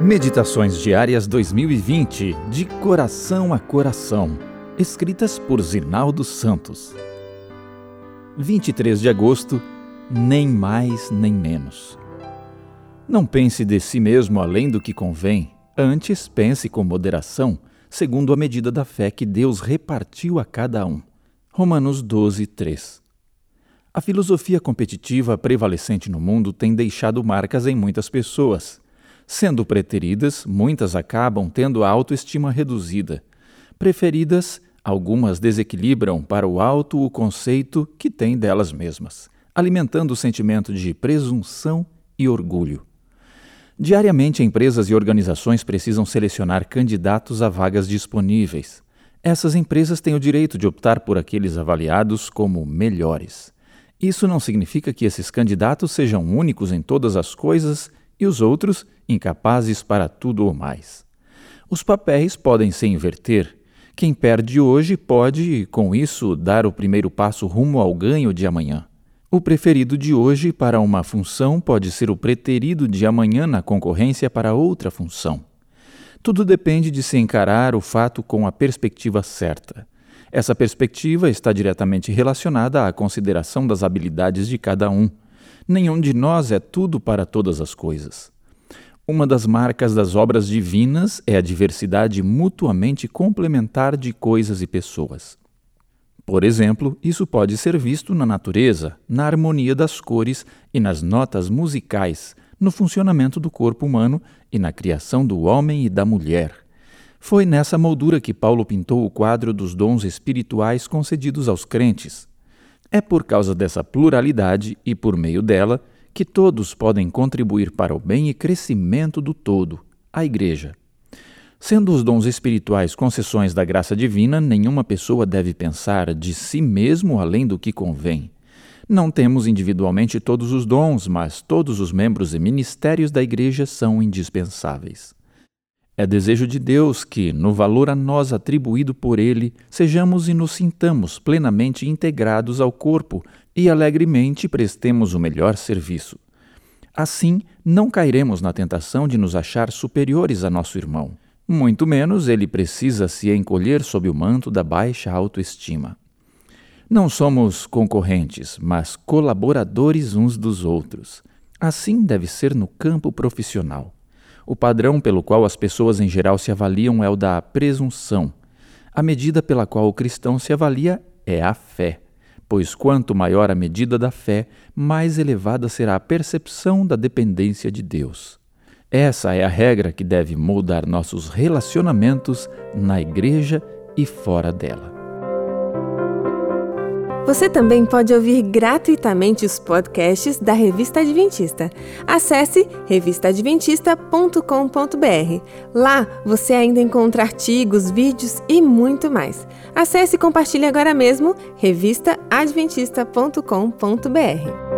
Meditações Diárias 2020, de coração a coração, escritas por Zinaldo Santos. 23 de agosto, nem mais nem menos. Não pense de si mesmo além do que convém, antes pense com moderação, segundo a medida da fé que Deus repartiu a cada um. Romanos 12, 3. A filosofia competitiva prevalecente no mundo tem deixado marcas em muitas pessoas Sendo preteridas, muitas acabam tendo a autoestima reduzida. Preferidas, algumas desequilibram para o alto o conceito que têm delas mesmas, alimentando o sentimento de presunção e orgulho. Diariamente, empresas e organizações precisam selecionar candidatos a vagas disponíveis. Essas empresas têm o direito de optar por aqueles avaliados como melhores. Isso não significa que esses candidatos sejam únicos em todas as coisas e os outros incapazes para tudo ou mais. Os papéis podem se inverter. Quem perde hoje pode, com isso, dar o primeiro passo rumo ao ganho de amanhã. O preferido de hoje para uma função pode ser o preterido de amanhã na concorrência para outra função. Tudo depende de se encarar o fato com a perspectiva certa. Essa perspectiva está diretamente relacionada à consideração das habilidades de cada um. Nenhum de nós é tudo para todas as coisas. Uma das marcas das obras divinas é a diversidade mutuamente complementar de coisas e pessoas. Por exemplo, isso pode ser visto na natureza, na harmonia das cores e nas notas musicais, no funcionamento do corpo humano e na criação do homem e da mulher. Foi nessa moldura que Paulo pintou o quadro dos dons espirituais concedidos aos crentes. É por causa dessa pluralidade e por meio dela que todos podem contribuir para o bem e crescimento do todo, a Igreja. Sendo os dons espirituais concessões da graça divina, nenhuma pessoa deve pensar de si mesmo além do que convém. Não temos individualmente todos os dons, mas todos os membros e ministérios da Igreja são indispensáveis. É desejo de Deus que, no valor a nós atribuído por Ele, sejamos e nos sintamos plenamente integrados ao corpo e alegremente prestemos o melhor serviço. Assim, não cairemos na tentação de nos achar superiores a nosso irmão. Muito menos ele precisa se encolher sob o manto da baixa autoestima. Não somos concorrentes, mas colaboradores uns dos outros. Assim deve ser no campo profissional. O padrão pelo qual as pessoas em geral se avaliam é o da presunção. A medida pela qual o cristão se avalia é a fé, pois quanto maior a medida da fé, mais elevada será a percepção da dependência de Deus. Essa é a regra que deve moldar nossos relacionamentos na igreja e fora dela. Você também pode ouvir gratuitamente os podcasts da Revista Adventista. Acesse revistaadventista.com.br. Lá você ainda encontra artigos, vídeos e muito mais. Acesse e compartilhe agora mesmo revistaadventista.com.br.